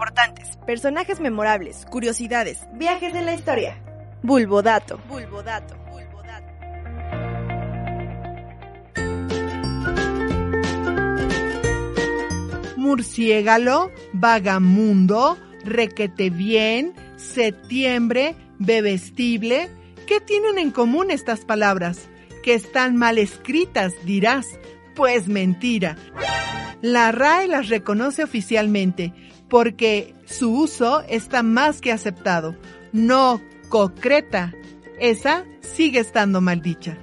Importantes, personajes memorables, curiosidades, viajes en la historia. Bulbodato. Bulbodato. Bulbodato. Murciégalo, vagamundo, requete bien, septiembre, bebestible. ¿Qué tienen en común estas palabras? Que están mal escritas, dirás. Pues mentira. La RAE las reconoce oficialmente porque su uso está más que aceptado. No concreta. Esa sigue estando mal dicha.